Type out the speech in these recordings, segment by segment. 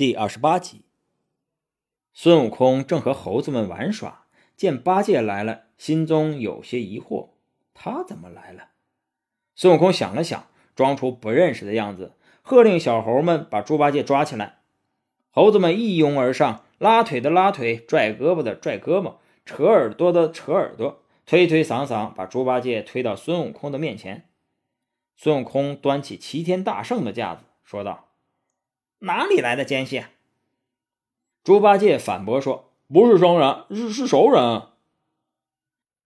第二十八集，孙悟空正和猴子们玩耍，见八戒来了，心中有些疑惑：他怎么来了？孙悟空想了想，装出不认识的样子，喝令小猴们把猪八戒抓起来。猴子们一拥而上，拉腿的拉腿，拽胳膊的拽胳膊，扯耳朵的扯耳朵，推推搡搡，把猪八戒推到孙悟空的面前。孙悟空端起齐天大圣的架子，说道。哪里来的奸细？猪八戒反驳说：“不是生人，是是熟人。”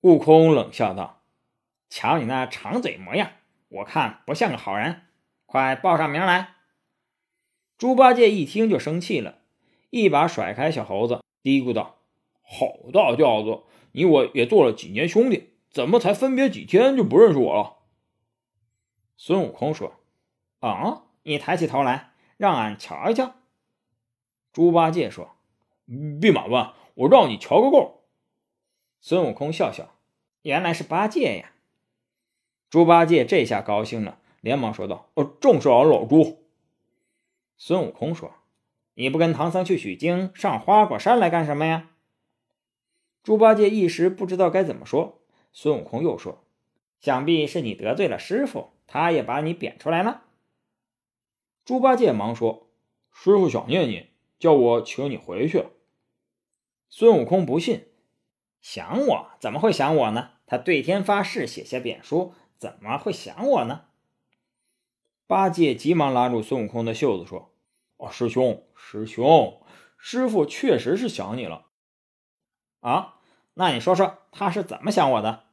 悟空冷笑道：“瞧你那长嘴模样，我看不像个好人，快报上名来。”猪八戒一听就生气了，一把甩开小猴子，嘀咕道：“好大轿子！你我也做了几年兄弟，怎么才分别几天就不认识我了？”孙悟空说：“啊，你抬起头来。”让俺瞧一瞧。猪八戒说：“弼马温，我让你瞧个够。”孙悟空笑笑：“原来是八戒呀。”猪八戒这下高兴了，连忙说道：“呃，正是老猪。”孙悟空说：“你不跟唐僧去取经，上花果山来干什么呀？”猪八戒一时不知道该怎么说。孙悟空又说：“想必是你得罪了师傅，他也把你贬出来了。”猪八戒忙说：“师傅想念你，叫我请你回去。”孙悟空不信：“想我怎么会想我呢？他对天发誓，写下贬书，怎么会想我呢？”八戒急忙拉住孙悟空的袖子说：“哦，师兄，师兄，师傅确实是想你了。啊，那你说说他是怎么想我的？”“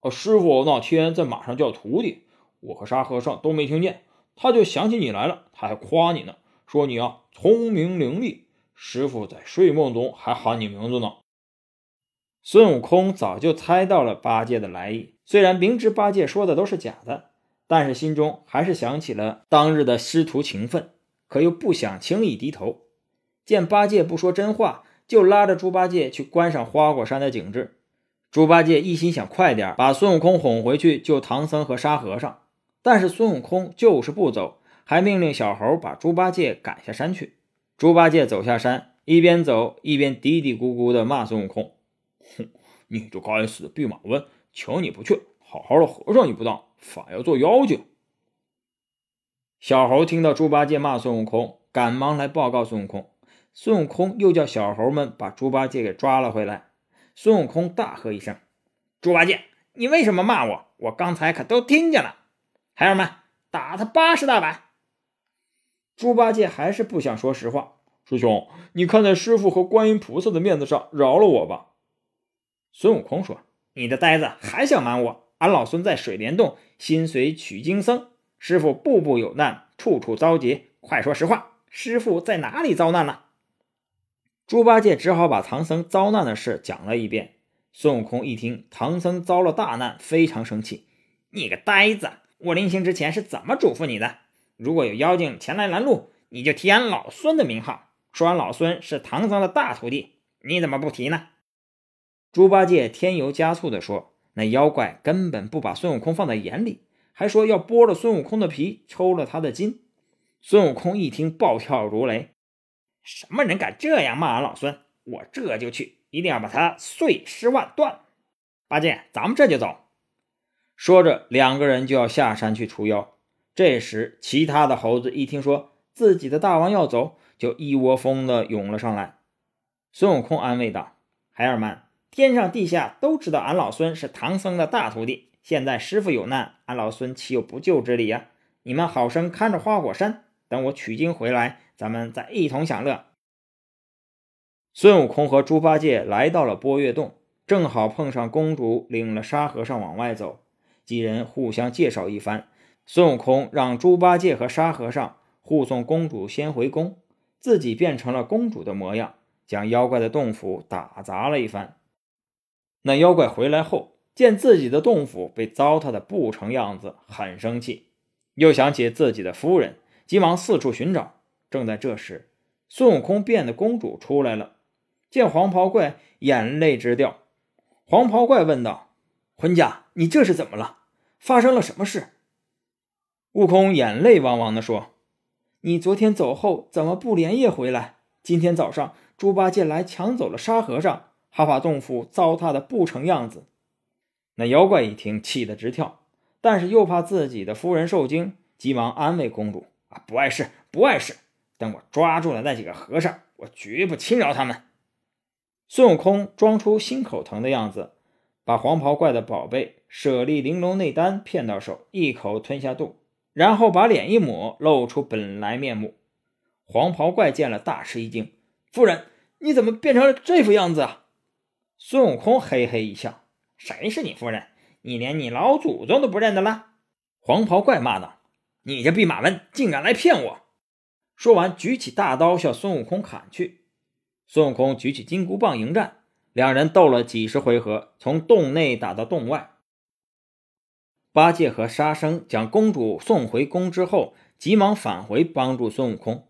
哦，师傅那天在马上叫徒弟，我和沙和尚都没听见。”他就想起你来了，他还夸你呢，说你啊聪明伶俐。师傅在睡梦中还喊你名字呢。孙悟空早就猜到了八戒的来意，虽然明知八戒说的都是假的，但是心中还是想起了当日的师徒情分，可又不想轻易低头。见八戒不说真话，就拉着猪八戒去观赏花果山的景致。猪八戒一心想快点把孙悟空哄回去救唐僧和沙和尚。但是孙悟空就是不走，还命令小猴把猪八戒赶下山去。猪八戒走下山，一边走一边嘀嘀咕咕地骂孙悟空：“哼，你这该死的弼马温，请你不去，好好的和尚你不当，反要做妖精。”小猴听到猪八戒骂孙悟空，赶忙来报告孙悟空。孙悟空又叫小猴们把猪八戒给抓了回来。孙悟空大喝一声：“猪八戒，你为什么骂我？我刚才可都听见了。”孩儿们，打他八十大板！猪八戒还是不想说实话。师兄，你看在师傅和观音菩萨的面子上，饶了我吧。孙悟空说：“你的呆子还想瞒我？俺老孙在水帘洞心随取经僧，师傅步步有难，处处遭劫。快说实话，师傅在哪里遭难了？”猪八戒只好把唐僧遭难的事讲了一遍。孙悟空一听唐僧遭了大难，非常生气：“你个呆子！”我临行之前是怎么嘱咐你的？如果有妖精前来拦路，你就提俺老孙的名号，说俺老孙是唐僧的大徒弟。你怎么不提呢？猪八戒添油加醋地说：“那妖怪根本不把孙悟空放在眼里，还说要剥了孙悟空的皮，抽了他的筋。”孙悟空一听，暴跳如雷：“什么人敢这样骂俺老孙？我这就去，一定要把他碎尸万段！八戒，咱们这就走。”说着，两个人就要下山去除妖。这时，其他的猴子一听说自己的大王要走，就一窝蜂的涌了上来。孙悟空安慰道：“孩儿们，天上地下都知道俺老孙是唐僧的大徒弟。现在师傅有难，俺老孙岂有不救之理呀？你们好生看着花果山，等我取经回来，咱们再一同享乐。”孙悟空和猪八戒来到了波月洞，正好碰上公主领了沙和尚往外走。几人互相介绍一番，孙悟空让猪八戒和沙和尚护送公主先回宫，自己变成了公主的模样，将妖怪的洞府打砸了一番。那妖怪回来后，见自己的洞府被糟蹋的不成样子，很生气，又想起自己的夫人，急忙四处寻找。正在这时，孙悟空变的公主出来了，见黄袍怪，眼泪直掉。黄袍怪问道。浑家，你这是怎么了？发生了什么事？悟空眼泪汪汪地说：“你昨天走后怎么不连夜回来？今天早上猪八戒来抢走了沙和尚，还把洞府糟蹋的不成样子。”那妖怪一听，气得直跳，但是又怕自己的夫人受惊，急忙安慰公主：“啊，不碍事，不碍事。等我抓住了那几个和尚，我绝不轻饶他们。”孙悟空装出心口疼的样子，把黄袍怪的宝贝舍利玲珑内丹骗到手，一口吞下肚，然后把脸一抹，露出本来面目。黄袍怪见了，大吃一惊：“夫人，你怎么变成了这副样子啊？”孙悟空嘿嘿一笑。谁是你夫人？你连你老祖宗都不认得了！黄袍怪骂道：“你这弼马温，竟敢来骗我！”说完，举起大刀向孙悟空砍去。孙悟空举起金箍棒迎战，两人斗了几十回合，从洞内打到洞外。八戒和沙僧将公主送回宫之后，急忙返回帮助孙悟空。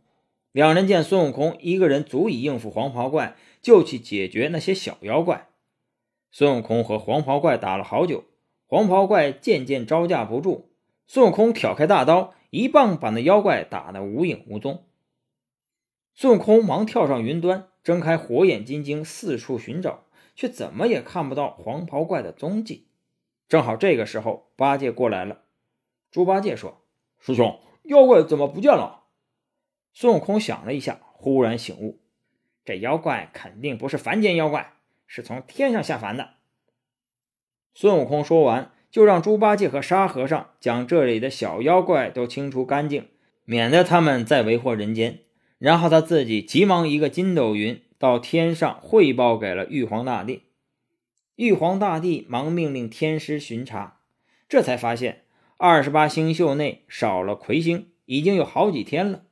两人见孙悟空一个人足以应付黄袍怪，就去解决那些小妖怪。孙悟空和黄袍怪打了好久，黄袍怪渐渐招架不住。孙悟空挑开大刀，一棒把那妖怪打得无影无踪。孙悟空忙跳上云端，睁开火眼金睛四处寻找，却怎么也看不到黄袍怪的踪迹。正好这个时候，八戒过来了。猪八戒说：“师兄，妖怪怎么不见了？”孙悟空想了一下，忽然醒悟：这妖怪肯定不是凡间妖怪。是从天上下凡的。孙悟空说完，就让猪八戒和沙和尚将这里的小妖怪都清除干净，免得他们再为祸人间。然后他自己急忙一个筋斗云到天上汇报给了玉皇大帝。玉皇大帝忙命令天师巡查，这才发现二十八星宿内少了魁星，已经有好几天了。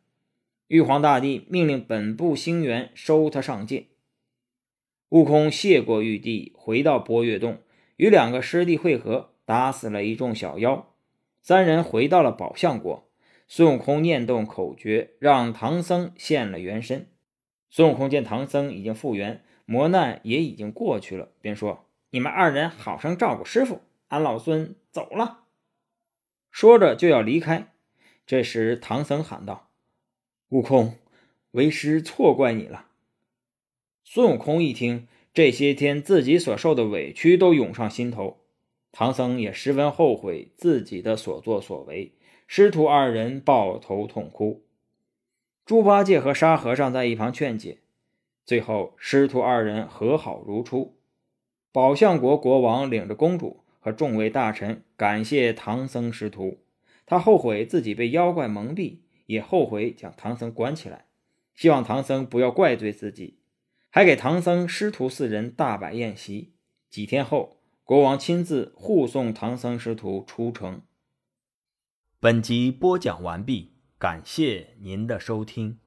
玉皇大帝命令本部星元收他上界。悟空谢过玉帝，回到波月洞，与两个师弟会合，打死了一众小妖。三人回到了宝象国。孙悟空念动口诀，让唐僧现了原身。孙悟空见唐僧已经复原，磨难也已经过去了，便说：“你们二人好生照顾师傅，俺老孙走了。”说着就要离开。这时唐僧喊道：“悟空，为师错怪你了。”孙悟空一听，这些天自己所受的委屈都涌上心头。唐僧也十分后悔自己的所作所为，师徒二人抱头痛哭。猪八戒和沙和尚在一旁劝解，最后师徒二人和好如初。宝象国国王领着公主和众位大臣感谢唐僧师徒，他后悔自己被妖怪蒙蔽，也后悔将唐僧关起来，希望唐僧不要怪罪自己。还给唐僧师徒四人大摆宴席。几天后，国王亲自护送唐僧师徒出城。本集播讲完毕，感谢您的收听。